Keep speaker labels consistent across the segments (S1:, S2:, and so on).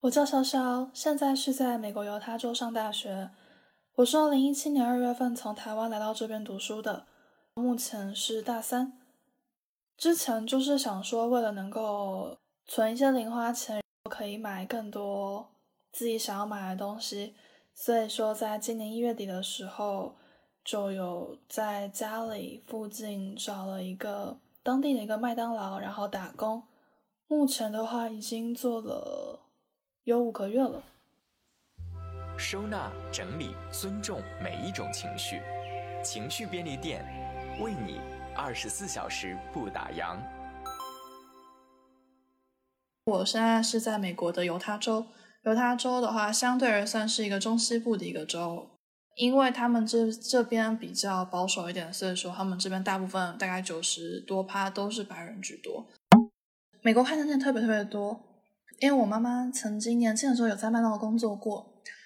S1: 我叫潇潇，现在是在美国犹他州上大学。我是二零一七年二月份从台湾来到这边读书的，目前是大三。之前就是想说，为了能够存一些零花钱，可以买更多自己想要买的东西，所以说在今年一月底的时候，就有在家里附近找了一个当地的一个麦当劳，然后打工。目前的话，已经做了。有五个月了。
S2: 收纳、整理、尊重每一种情绪，情绪便利店为你二十四小时不打烊。
S1: 我现在是在美国的犹他州，犹他州的话，相对而算是一个中西部的一个州，因为他们这这边比较保守一点，所以说他们这边大部分大概九十多趴都是白人居多。美国快餐店特别特别多。因为我妈妈曾经年轻的时候有在麦当劳工作过，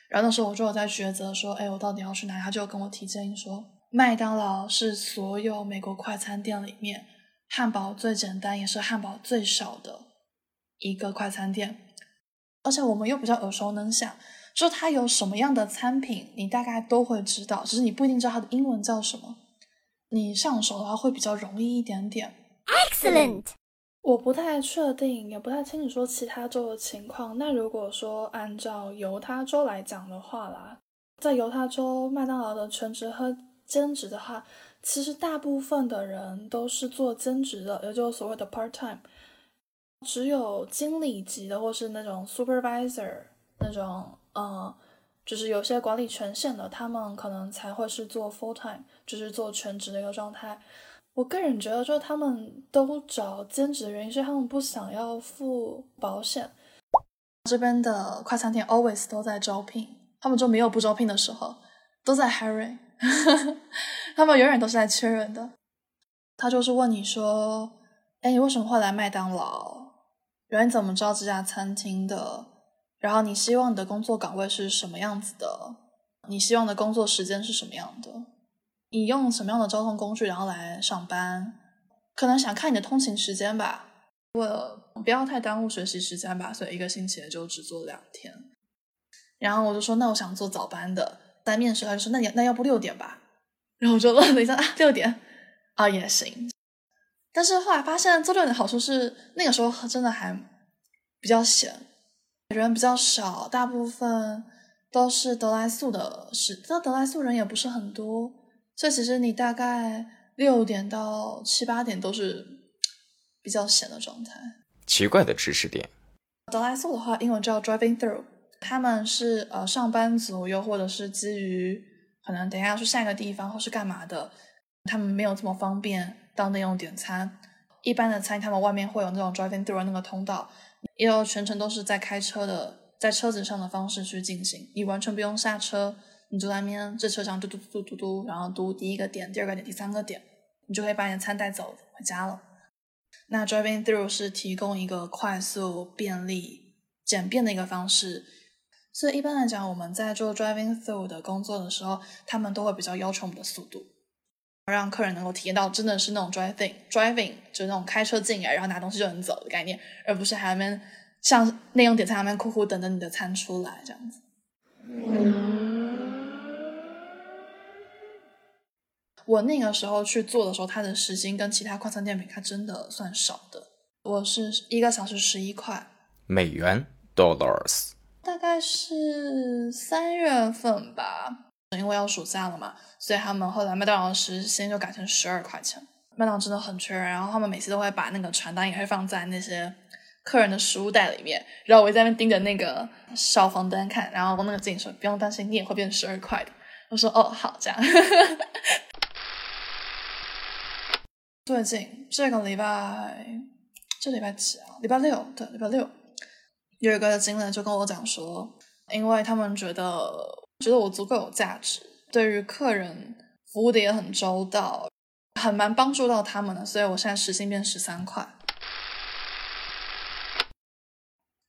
S1: 然后那时候我就有在抉择说，哎，我到底要去哪？她就跟我提建议说，麦当劳是所有美国快餐店里面汉堡最简单也是汉堡最少的一个快餐店，而且我们又比较耳熟能详，就它有什么样的餐品，你大概都会知道，只是你不一定知道它的英文叫什么，你上手的话会比较容易一点点。
S3: Excellent。
S1: 我不太确定，也不太清楚说其他州的情况。那如果说按照犹他州来讲的话啦，在犹他州麦当劳的全职和兼职的话，其实大部分的人都是做兼职的，也就是所谓的 part time。只有经理级的或是那种 supervisor 那种，呃，就是有些管理权限的，他们可能才会是做 full time，就是做全职的一个状态。我个人觉得，就他们都找兼职的原因是他们不想要付保险。这边的快餐店 always 都在招聘，他们就没有不招聘的时候，都在 hiring，他们永远都是在缺人的。他就是问你说：“哎，你为什么会来麦当劳？然后你怎么知道这家餐厅的？然后你希望你的工作岗位是什么样子的？你希望的工作时间是什么样的？”你用什么样的交通工具，然后来上班？可能想看你的通勤时间吧，为了不要太耽误学习时间吧，所以一个星期也就只做两天。然后我就说，那我想做早班的。在面试他就说，那你那要不六点吧？然后我就问了一下，啊，六点啊也行。但是后来发现做六点的好处是，那个时候真的还比较闲，人比较少，大部分都是德莱素的是，那德莱素人也不是很多。所以其实你大概六点到七八点都是比较闲的状态。
S2: 奇怪的知识点。
S1: 德莱素的话，英文叫 driving through，他们是呃上班族，又或者是基于可能等下要去下一个地方或是干嘛的，他们没有这么方便到内用点餐。一般的餐，他们外面会有那种 driving through 那个通道，也有全程都是在开车的，在车子上的方式去进行，你完全不用下车。你就在那边这车上嘟嘟嘟嘟嘟嘟，然后嘟第一个点、第二个点、第三个点，你就可以把你的餐带走回家了。那 driving through 是提供一个快速、便利、简便的一个方式，所以一般来讲，我们在做 driving through 的工作的时候，他们都会比较要求我们的速度，让客人能够体验到真的是那种 driving driving 就是那种开车进来，然后拿东西就能走的概念，而不是还那边像内用点餐那边苦苦等着你的餐出来这样子。我那个时候去做的时候，它的时薪跟其他快餐店比，它真的算少的。我是一个小时十一块
S2: 美元 （dollars），
S1: 大概是三月份吧，因为要暑假了嘛，所以他们后来麦当劳时薪就改成十二块钱。麦当劳真的很缺人，然后他们每次都会把那个传单也会放在那些客人的食物袋里面，然后我在那边盯着那个小房单看，然后那个经理说：“不用担心，你也会变十二块的。”我说：“哦，好，这样。”最近这个礼拜，这礼拜几啊？礼拜六，对，礼拜六，有一个经理就跟我讲说，因为他们觉得觉得我足够有价值，对于客人服务的也很周到，很蛮帮助到他们的，所以我现在时薪变十三块。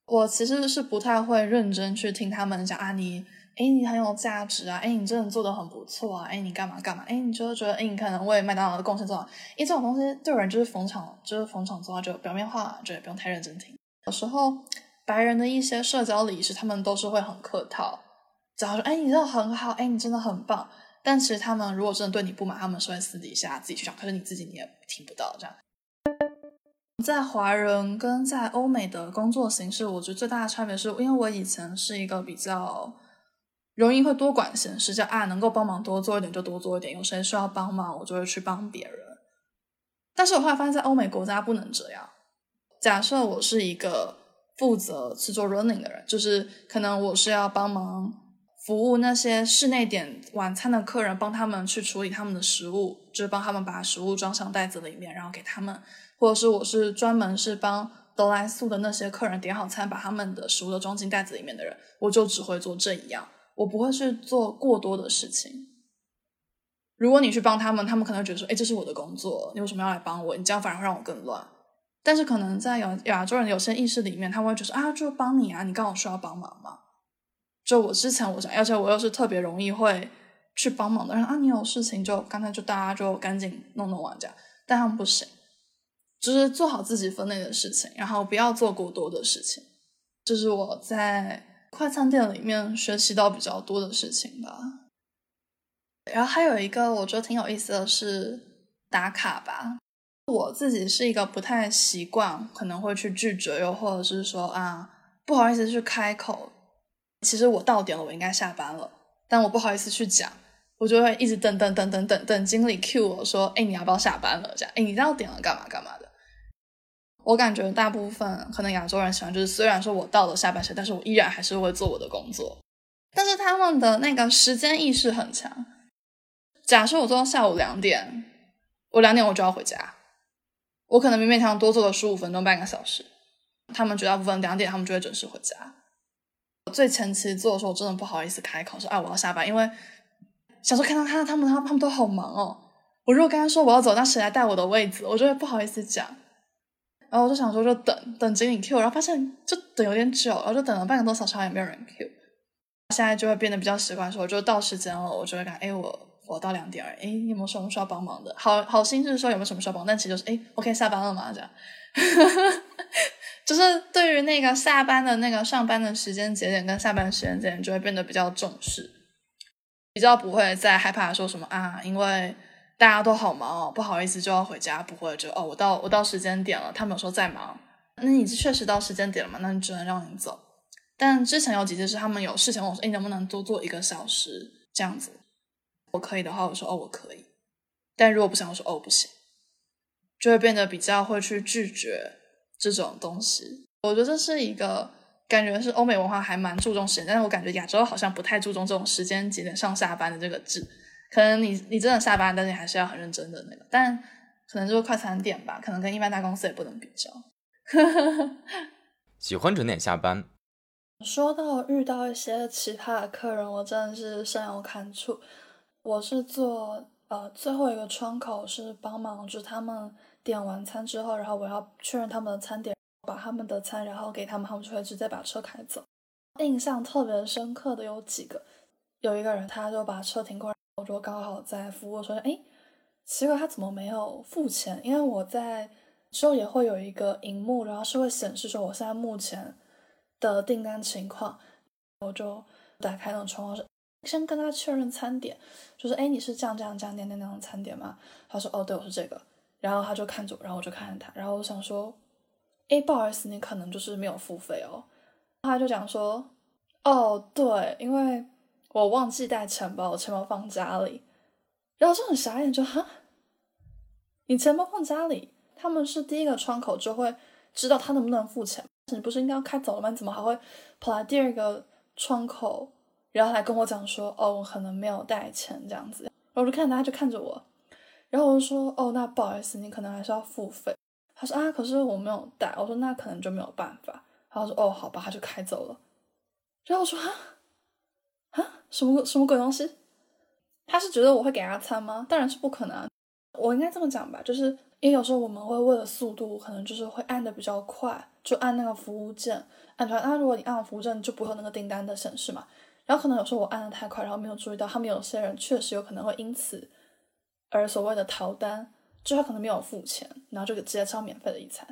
S1: 我其实是不太会认真去听他们讲啊，你。哎，你很有价值啊！哎，你真的做的很不错啊！哎，你干嘛干嘛？哎，你就觉得，哎，你可能为麦当劳的贡献做好。因为这种东西对人就是逢场，就是逢场作就表面化，就也不用太认真听。有时候白人的一些社交礼仪，他们都是会很客套，只要说哎你真的很好，哎你真的很棒。但其实他们如果真的对你不满，他们是会私底下自己去讲，可是你自己你也听不到这样。在华人跟在欧美的工作形式，我觉得最大的差别是因为我以前是一个比较容易会多管闲事，叫啊能够帮忙多做一点就多做一点，有谁需要帮忙我就会去帮别人。但是我后来发现，在欧美国家不能这样。假设我是一个负责去做 running 的人，就是可能我是要帮忙。服务那些室内点晚餐的客人，帮他们去处理他们的食物，就是帮他们把食物装上袋子里面，然后给他们。或者是我是专门是帮得来速的那些客人点好餐，把他们的食物都装进袋子里面的人，我就只会做这一样，我不会去做过多的事情。如果你去帮他们，他们可能觉得说：“哎，这是我的工作，你为什么要来帮我？你这样反而会让我更乱。”但是可能在亚亚洲人有些意识里面，他们会觉得：“啊，就帮你啊，你刚好需要帮忙嘛。”就我之前我想，而且我又是特别容易会去帮忙的人啊！你有事情就刚才就大家就赶紧弄弄完这样，但他们不行，就是做好自己分内的事情，然后不要做过多的事情。这是我在快餐店里面学习到比较多的事情吧。然后还有一个我觉得挺有意思的是打卡吧。我自己是一个不太习惯，可能会去拒绝，又或者是说啊不好意思去开口。其实我到点了，我应该下班了，但我不好意思去讲，我就会一直等等等等等等经理 cue 我说：“哎，你要不要下班了？”这样，哎，你到点了干嘛干嘛的？我感觉大部分可能亚洲人喜欢就是，虽然说我到了下班时间，但是我依然还是会做我的工作。但是他们的那个时间意识很强。假设我做到下午两点，我两点我就要回家，我可能勉勉强多做了十五分钟半个小时，他们绝大部分两点他们就会准时回家。最前期做的时候，我真的不好意思开口说：“啊，我要下班。”因为小时候看到他他们他他们都好忙哦。我如果跟他说我要走，那谁来带我的位子？我就会不好意思讲。然后我就想说，就等等经理 Q，然后发现就等有点久，然后就等了半个多小时，也没有人 Q。现在就会变得比较习惯，说我就到时间了，我就会看，哎，我我到两点了，哎，有没有什么需要帮忙的？好好心就是说有没有什么需要帮，但其实就是，哎，OK，下班了嘛，这样。就是对于那个下班的那个上班的时间节点跟下班时间节点，就会变得比较重视，比较不会再害怕说什么啊，因为大家都好忙哦，不好意思就要回家，不会就哦，我到我到时间点了，他们有时候在忙，那你确实到时间点了嘛，那你只能让你走。但之前有几次是他们有事情问，我说哎，能不能多做一个小时这样子？我可以的话，我说哦，我可以。但如果不想，我说哦，不行，就会变得比较会去拒绝。这种东西，我觉得这是一个感觉是欧美文化还蛮注重时间，但是我感觉亚洲好像不太注重这种时间节点上下班的这个制。可能你你真的下班，但是你还是要很认真的那个。但可能就是快餐店吧，可能跟一般大公司也不能比较。
S2: 喜欢准点下班。
S1: 说到遇到一些奇葩的客人，我真的是深有感触。我是做呃最后一个窗口，是帮忙就是他们。点完餐之后，然后我要确认他们的餐点，把他们的餐然后给他们，他们就会直接把车开走。印象特别深刻的有几个，有一个人他就把车停过来，我就刚好在服务说，哎，奇怪他怎么没有付钱？因为我在之后也会有一个荧幕，然后是会显示说我现在目前的订单情况，我就打开那个窗户，先跟他确认餐点，就是，哎，你是这样这样这样那那那样餐点吗？他说，哦，对，我是这个。然后他就看着我，然后我就看着他，然后我想说，哎，不好意思，你可能就是没有付费哦。他就讲说，哦，对，因为我忘记带钱包，我钱包放家里。然后就很傻眼，就哈，你钱包放家里？他们是第一个窗口就会知道他能不能付钱，你不是应该要开走了吗？你怎么还会跑来第二个窗口，然后来跟我讲说，哦，我可能没有带钱这样子。然后我就看他，他就看着我。然后我就说，哦，那不好意思，你可能还是要付费。他说啊，可是我没有带。我说那可能就没有办法。然后说哦，好吧，他就开走了。然后我说啊啊，什么什么鬼东西？他是觉得我会给他餐吗？当然是不可能。我应该这么讲吧，就是因为有时候我们会为了速度，可能就是会按的比较快，就按那个服务键按出来。那如果你按了服务键，就不会有那个订单的显示嘛。然后可能有时候我按的太快，然后没有注意到，他们有些人确实有可能会因此。而所谓的逃单，就他可能没有付钱，然后就直接吃免费的一餐。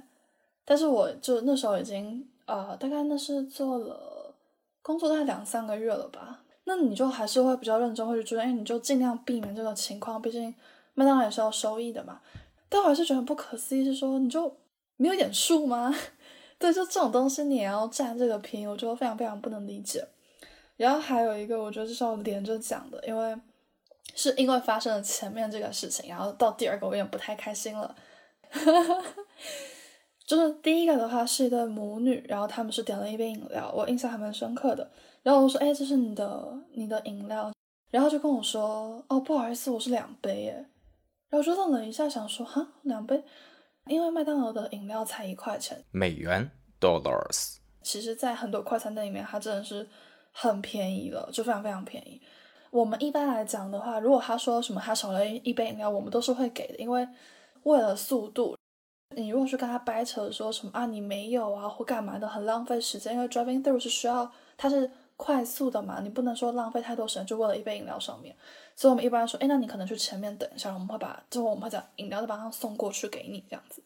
S1: 但是我就那时候已经呃，大概那是做了工作大概两三个月了吧。那你就还是会比较认真，会去注意，因为你就尽量避免这个情况，毕竟麦当劳也是要收益的嘛。但我还是觉得不可思议，是说你就没有点数吗？对，就这种东西你也要占这个便宜，我就非常非常不能理解。然后还有一个，我觉得这是要连着讲的，因为是因为发生了前面这个事情，然后到第二个我有点不太开心了。就是第一个的话是一对母女，然后他们是点了一杯饮料，我印象还蛮深刻的。然后我说：“哎，这是你的你的饮料。”然后就跟我说：“哦，不好意思，我是两杯耶。”然后我就愣了一下，想说：“哈，两杯？因为麦当劳的饮料才一块钱，
S2: 美元 dollars。
S1: 其实，在很多快餐店里面，它真的是很便宜了，就非常非常便宜。我们一般来讲的话，如果他说什么他少了一杯饮料，我们都是会给的，因为为了速度。你如果是跟他掰扯说什么啊，你没有啊，或干嘛的，很浪费时间。因为 driving through 是需要，它是快速的嘛，你不能说浪费太多时间，就为了一杯饮料上面。所以我们一般说，哎，那你可能去前面等一下，我们会把，之后我们会将饮料再把它送过去给你这样子。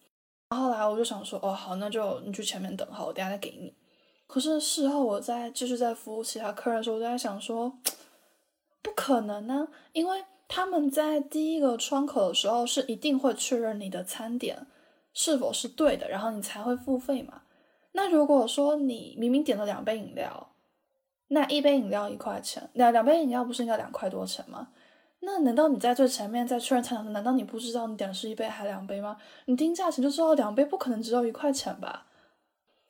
S1: 然后来我就想说，哦，好，那就你去前面等，好，我等下再给你。可是事后我在继续在服务其他客人的时候，我就在想说，不可能呢，因为他们在第一个窗口的时候是一定会确认你的餐点。是否是对的，然后你才会付费嘛？那如果说你明明点了两杯饮料，那一杯饮料一块钱，两两杯饮料不是应该两块多钱吗？那难道你在最前面在确认餐点，难道你不知道你点的是一杯还两杯吗？你听价钱就知道两杯不可能只有一块钱吧？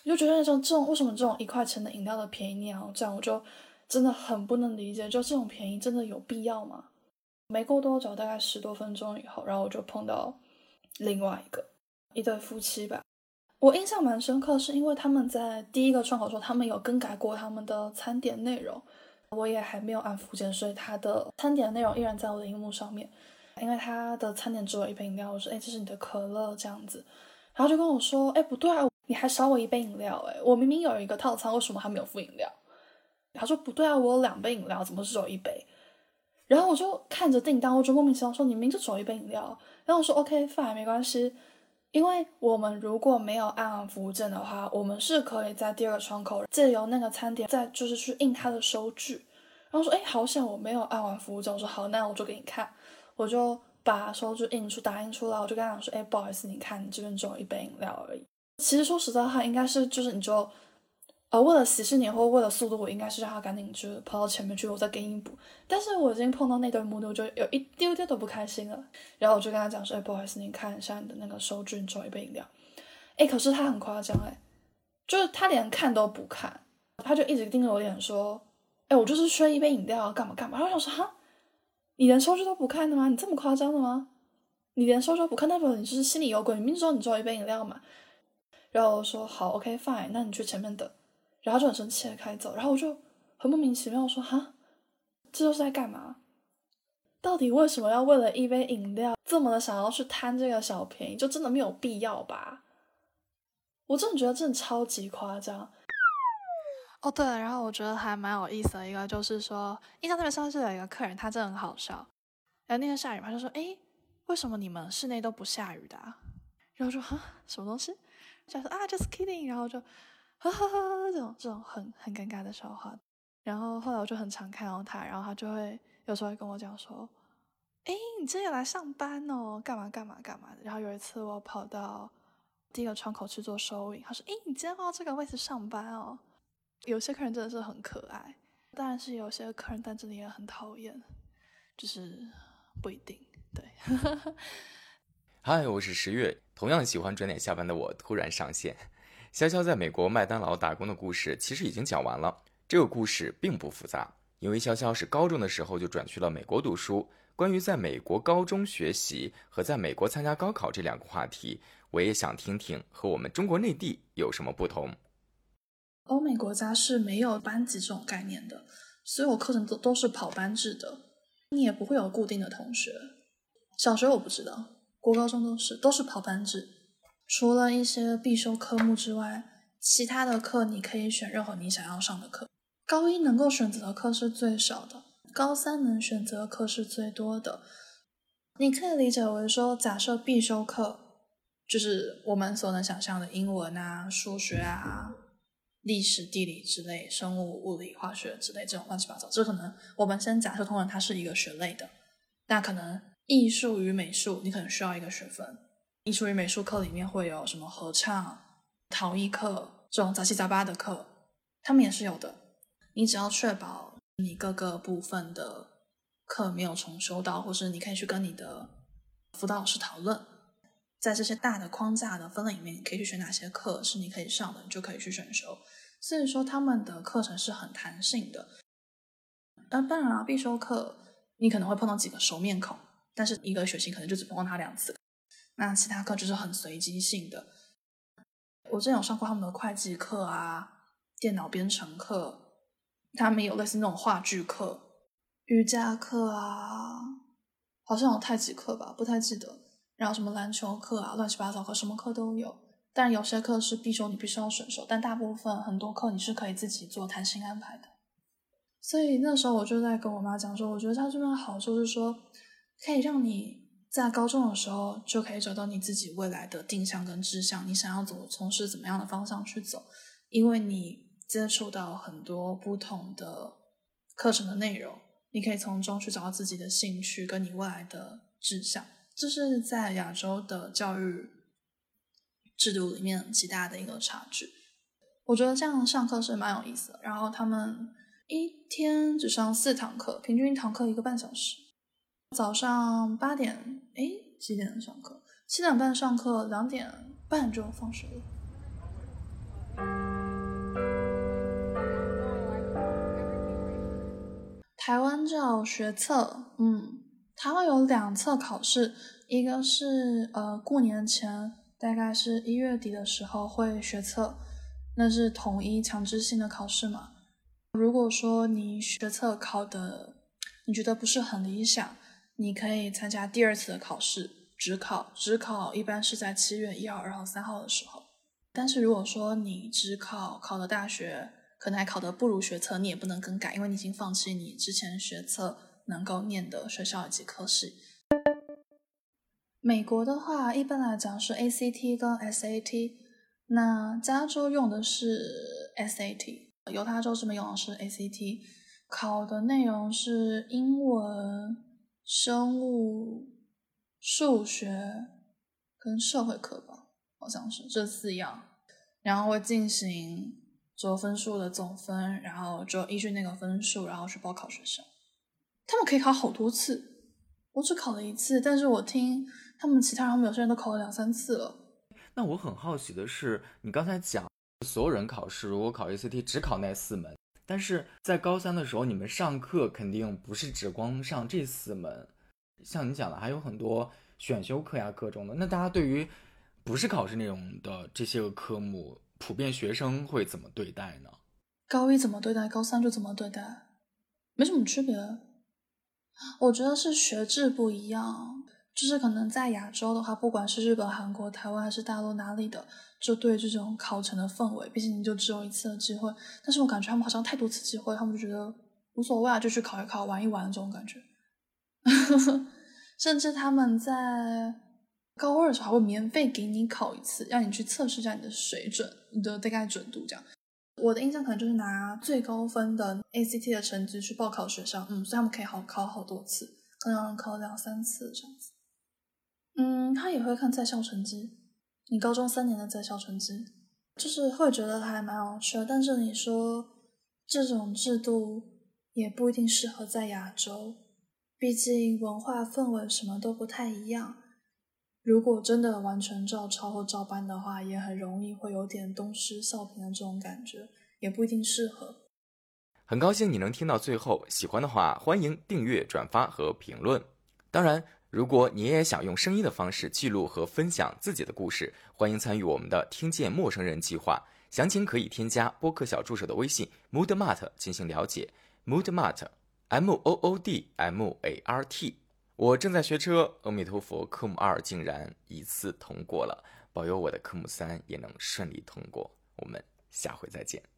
S1: 你就觉得那种这种为什么这种一块钱的饮料的便宜你要这样，我就真的很不能理解，就这种便宜真的有必要吗？没过多久，大概十多分钟以后，然后我就碰到另外一个。一对夫妻吧，我印象蛮深刻，是因为他们在第一个窗口说他们有更改过他们的餐点内容，我也还没有按附件，所以他的餐点内容依然在我的荧幕上面。因为他的餐点只有一杯饮料，我说哎，这是你的可乐这样子，然后就跟我说哎，不对啊，你还少我一杯饮料哎，我明明有一个套餐，为什么还没有付饮料？他说不对啊，我有两杯饮料，怎么只有一杯？然后我就看着订单，我就莫名其妙说你明明就只有一杯饮料，然后我说 OK fine 没关系。因为我们如果没有按完服务证的话，我们是可以在第二个窗口借由那个餐点再就是去印他的收据。然后说，哎，好险我没有按完服务证。我说好，那我就给你看，我就把收据印出打印出来，我就跟他讲说，哎，不好意思，你看你这边只有一杯饮料而已。其实说实在话，应该是就是你就。呃，为了喜事宁或为了速度，我应该是让他赶紧就跑到前面去，我再给你补。但是我已经碰到那对母女，我就有一丢丢都不开心了。然后我就跟他讲说：“哎，不好意思，你看一下你的那个收据，你一杯饮料。”哎，可是他很夸张，哎，就是他连看都不看，他就一直盯着我脸说：“哎，我就是缺一杯饮料，干嘛干嘛。”然后我想说：“哈，你连收据都不看的吗？你这么夸张的吗？你连收据都不看，代表你就是心里有鬼。你明知道你只有一杯饮料嘛。”然后我说：“好，OK，fine，那你去前面等。”然后就很生气的开走，然后我就很莫名其妙我说：“哈，这都是在干嘛？到底为什么要为了一杯饮料这么的想要去贪这个小便宜？就真的没有必要吧？我真的觉得真的超级夸张。”哦，对了，然后我觉得还蛮有意思的一个就是说，印象特别深是有一个客人，他真的很好笑。然后那天下雨嘛，他就说：“哎，为什么你们室内都不下雨的？”然后说：“哈，什么东西？”就说：“啊，just kidding。”然后就。哈哈哈，这种这种很很尴尬的笑话，然后后来我就很常看到他，然后他就会有时候会跟我讲说：“哎，你今天来上班哦，干嘛干嘛干嘛的。”然后有一次我跑到第一个窗口去做收银，他说：“哎，你今天到这个位置上班哦。”有些客人真的是很可爱，当然是有些客人但真的也很讨厌，就是不一定。对，
S2: 嗨，我是十月，同样喜欢准点下班的我突然上线。潇潇在美国麦当劳打工的故事其实已经讲完了。这个故事并不复杂，因为潇潇是高中的时候就转去了美国读书。关于在美国高中学习和在美国参加高考这两个话题，我也想听听和我们中国内地有什么不同。
S1: 欧美国家是没有班级这种概念的，所有课程都都是跑班制的，你也不会有固定的同学。小学我不知道，国高中都是都是跑班制。除了一些必修科目之外，其他的课你可以选任何你想要上的课。高一能够选择的课是最少的，高三能选择的课是最多的。你可以理解为说，假设必修课就是我们所能想象的英文啊、数学啊、历史、地理之类、生物、物理、化学之类这种乱七八糟。这可能我们先假设通常它是一个学类的，那可能艺术与美术你可能需要一个学分。艺术与美术课里面会有什么合唱、陶艺课这种杂七杂八的课，他们也是有的。你只要确保你各个部分的课没有重修到，或是你可以去跟你的辅导老师讨论，在这些大的框架的分类里面，你可以去选哪些课是你可以上的，你就可以去选修。所以说他们的课程是很弹性的。当然啊，必修课你可能会碰到几个熟面孔，但是一个学期可能就只碰到他两次。那其他课就是很随机性的。我之前有上过他们的会计课啊，电脑编程课，他们有类似那种话剧课、瑜伽课啊，好像有太极课吧，不太记得。然后什么篮球课啊，乱七八糟课，什么课都有。但有些课是必修，你必须要选修。但大部分很多课你是可以自己做弹性安排的。所以那时候我就在跟我妈讲说，我觉得它这边好处是说，可以让你。在高中的时候就可以找到你自己未来的定向跟志向，你想要走从事怎么样的方向去走，因为你接触到很多不同的课程的内容，你可以从中去找到自己的兴趣跟你未来的志向。这是在亚洲的教育制度里面极大的一个差距。我觉得这样上课是蛮有意思的。然后他们一天只上四堂课，平均一堂课一个半小时。早上八点，哎，几点上课？七点半上课，两点半就放学了。台湾叫学测，嗯，台湾有两册考试，一个是呃过年前，大概是一月底的时候会学测，那是统一强制性的考试嘛。如果说你学测考的你觉得不是很理想。你可以参加第二次的考试，只考，只考一般是在七月一号、二号、三号的时候。但是如果说你只考考的大学，可能还考得不如学测，你也不能更改，因为你已经放弃你之前学测能够念的学校以及科系。美国的话，一般来讲是 ACT 跟 SAT，那加州用的是 SAT，犹他州这边用的是 ACT，考的内容是英文。生物、数学跟社会课吧，好像是这四样，然后会进行就分数的总分，然后就依据那个分数，然后去报考学校。他们可以考好多次，我只考了一次，但是我听他们其他人，有些人都考了两三次了。
S2: 那我很好奇的是，你刚才讲所有人考试如果考 ACT 只考那四门。但是在高三的时候，你们上课肯定不是只光上这四门，像你讲的，还有很多选修课呀，各种的。那大家对于不是考试内容的这些个科目，普遍学生会怎么对待呢？
S1: 高一怎么对待，高三就怎么对待，没什么区别。我觉得是学制不一样。就是可能在亚洲的话，不管是日本、韩国、台湾还是大陆哪里的，就对这种考成的氛围，毕竟你就只有一次的机会。但是我感觉他们好像太多次机会，他们就觉得无所谓啊，就去考一考、玩一玩这种感觉。甚至他们在高二的时候还会免费给你考一次，让你去测试一下你的水准、你的大概准度这样。我的印象可能就是拿最高分的 ACT 的成绩去报考学校，嗯，所以他们可以好考好多次，可能考两三次这样子。嗯，他也会看在校成绩，你高中三年的在校成绩，就是会觉得还蛮有趣的。但是你说这种制度也不一定适合在亚洲，毕竟文化氛围什么都不太一样。如果真的完全照抄或照搬的话，也很容易会有点东施效颦的这种感觉，也不一定适合。
S2: 很高兴你能听到最后，喜欢的话欢迎订阅、转发和评论。当然。如果你也想用声音的方式记录和分享自己的故事，欢迎参与我们的“听见陌生人”计划。详情可以添加播客小助手的微信 moodmart 进行了解。moodmart，m o o d m a r t。我正在学车，阿弥陀佛，科目二竟然一次通过了，保佑我的科目三也能顺利通过。我们下回再见。